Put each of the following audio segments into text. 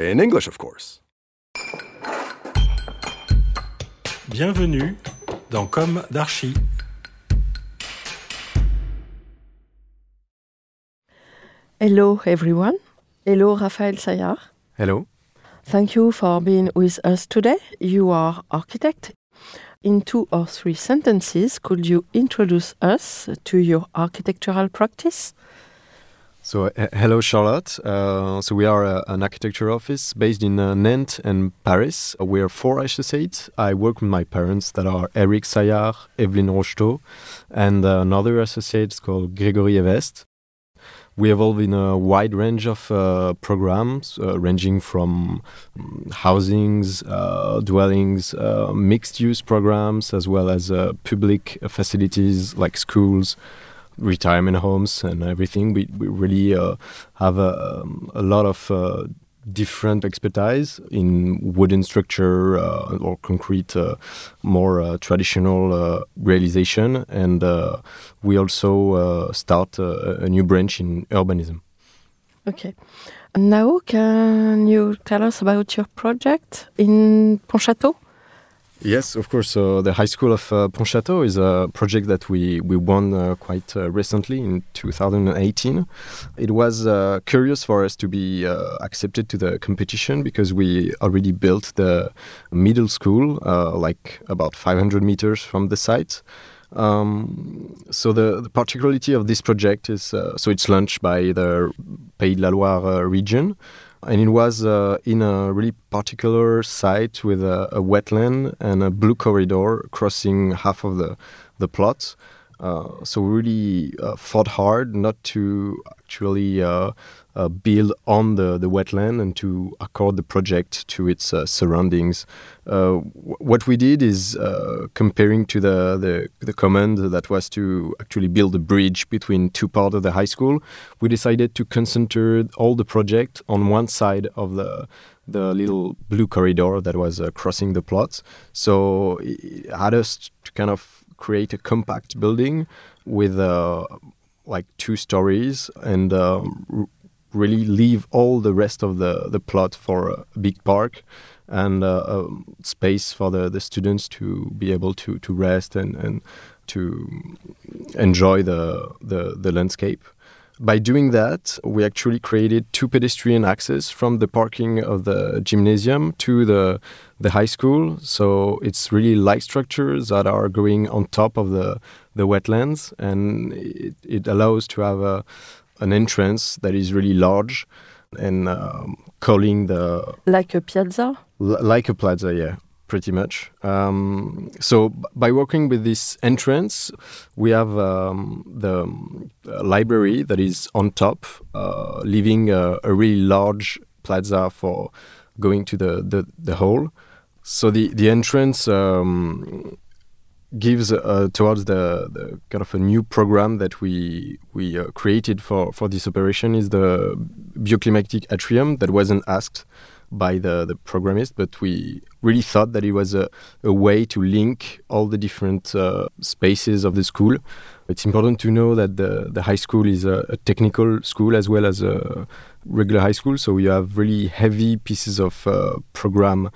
In English, of course. Bienvenue dans Comme d'Archi. Hello everyone. Hello Raphaël Sayar. Hello. Thank you for being with us today. You are architect. In two or three sentences, could you introduce us to your architectural practice? So, hello, Charlotte. Uh, so, we are uh, an architecture office based in uh, Nantes and Paris. We are four associates. I work with my parents that are Eric Sayar, Evelyn Rocheteau, and uh, another associate called Gregory Evest. We evolve in a wide range of programs, ranging from um, housings, dwellings, mixed use programs, as well as public facilities like schools, retirement homes, and everything. We, we really uh, have a, um, a lot of uh, different expertise in wooden structure uh, or concrete, uh, more uh, traditional uh, realization, and we also start uh, a new branch in urbanism. Okay. And now, can you tell us about your project in Pontchâteau? Yes, of course. So the High School of uh, Pontchâteau is a project that we we won uh, quite uh, recently in 2018. It was uh, curious for us to be uh, accepted to the competition because we already built the middle school, uh, like about 500 meters from the site. Um, so the, the particularity of this project is so it's launched by the Pays de la Loire region and it was uh, in a really particular site with a, a, wetland and a blue corridor crossing half of the the plot. Uh, so we really uh, fought hard not to actually uh, uh, build on the, the wetland and to accord the project to its uh, surroundings. what we did is comparing to the, the the command that was to actually build a bridge between two parts of the high school. We decided to concentrate all the project on one side of the the little blue corridor that was uh, crossing the plot. So it had us to kind of create a compact building with uh, like two stories and um, really leave all the rest of the, the plot for a big park and uh, space for the, the students to be able to, to rest and, and to enjoy the, the, the landscape. By doing that, we actually created two pedestrian access from the parking of the gymnasium to the the high school. So it's really light structures that are going on top of the the wetlands, and it, it allows to have a an entrance that is really large and um, calling the like a piazza, L- like a plaza, yeah pretty much. Um, so b- by working with this entrance, we have um, the uh, library that is on top, uh, leaving a, a, really large plaza for going to the, the, the hall. So the, the entrance um, gives uh, towards the, the, kind of a new program that we we uh, created for, for this operation is the bioclimatic atrium that wasn't asked by the, the programmist, but we really thought that it was a, a way to link all the different uh, spaces of the school. It's important to know that the, the high school is a, a, technical school as well as a regular high school, so you have really heavy pieces of uh, program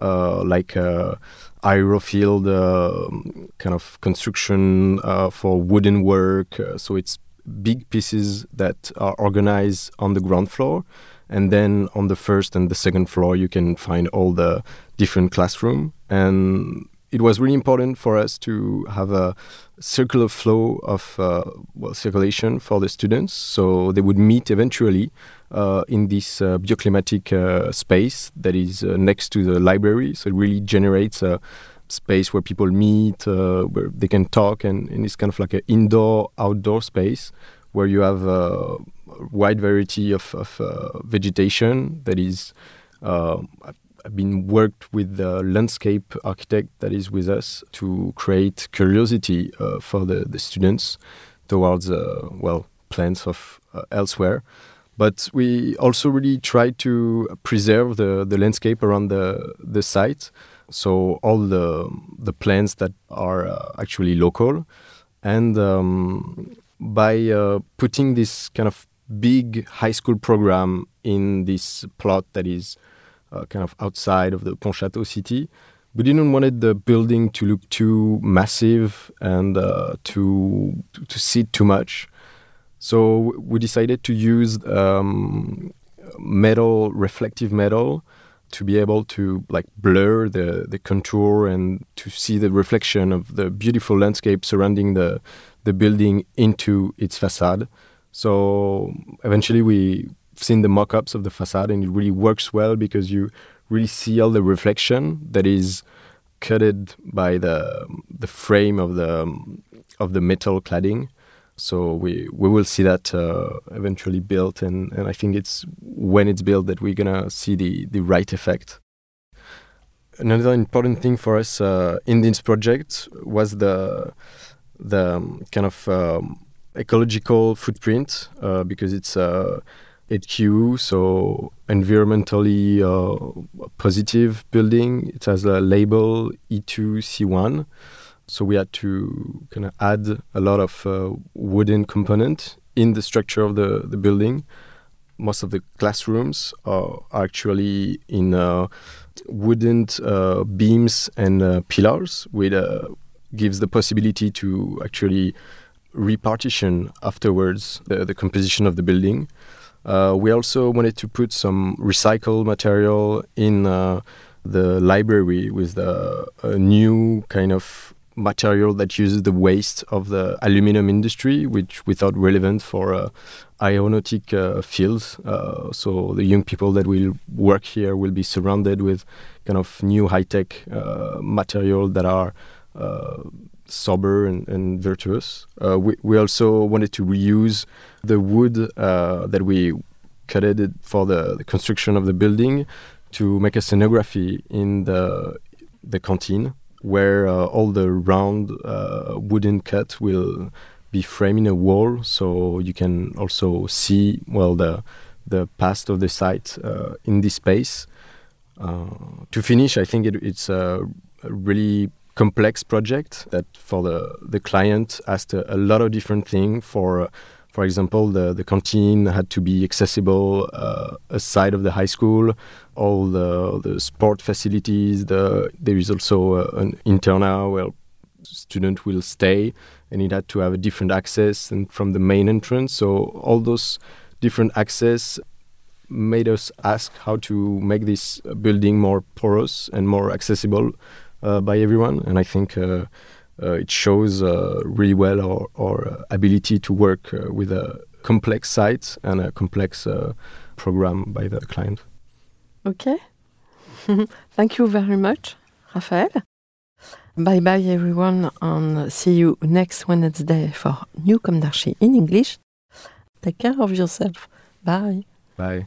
Uh, like uh, aerofield uh, kind of construction for wooden work. so it's big pieces that are organized on the ground floor. And then on the first and the second floor, you can find all the different classroom. And it was really important for us to have a circular flow of uh, well, circulation for the students. So they would meet eventually uh, in this uh, bioclimatic uh, space that is uh, next to the library. So it really generates a space where people meet, uh, where they can talk, and, and, it's kind of like an indoor outdoor space where you have a wide variety of, of vegetation that is been worked with the landscape architect that is with us to create curiosity uh, for the, the students towards uh, well plants of uh, elsewhere but we also really try to preserve the, the landscape around the, the site so all the, the plants that are uh, actually local and um, by uh, putting this kind of big high school program in this plot that is uh, kind of outside of the Pontchâteau city. We didn't want the building to look too massive and uh, to, to sit too much. So we decided to use um, metal, reflective metal, to be able to like blur the, the contour and to see the reflection of the beautiful landscape surrounding the, the building into its facade. So eventually we've seen the mock-ups of the facade and it really works well because you really see all the reflection that is cutted by the the frame of the of the metal cladding so we we will see that uh, eventually built and and I think it's when it's built that we're gonna see the the right effect another important thing for us uh, in this project was the the um, kind of um, ecological footprint uh, because it's uh, HQ, so environmentally uh, positive building. It has a label E2C1. So we had to kind of add a lot of uh, wooden component in the structure of the, the building. Most of the classrooms are actually in uh, wooden uh, beams and uh, pillars, which uh, gives the possibility to actually repartition afterwards the, the composition of the building. Uh, we also wanted to put some recycled material in the library with the, a new kind of material that uses the waste of the aluminum industry, which we thought relevant for uh, aeronautic uh, fields. Uh, so the young people that will work here will be surrounded with kind of new high-tech uh, material that are sober and, and virtuous. Uh, we, we also wanted to reuse the wood uh, that we cutted for the, the, construction of the building to make a scenography in the the canteen where uh, all the round uh, wooden cut will be framing a wall. So you can also see well the the past of the site uh, in this space. Uh, to finish I think it, it's a really complex project that for the, the client asked a, a lot of different things for for example, the, the canteen had to be accessible uh, aside of the high school. All the, the sport facilities. The, there is also uh, an internal where student will stay, and it had to have a different access and from the main entrance. So all those different access made us ask how to make this building more porous and more accessible uh, by everyone. And I think uh, Uh, it shows uh, really well our, our uh, ability to work with a complex site and a complex program by the client. Okay. Thank you very much, Raphael. Bye bye, everyone, and see you next Wednesday for New Comme d'Archi in English. Take care of yourself. Bye. Bye.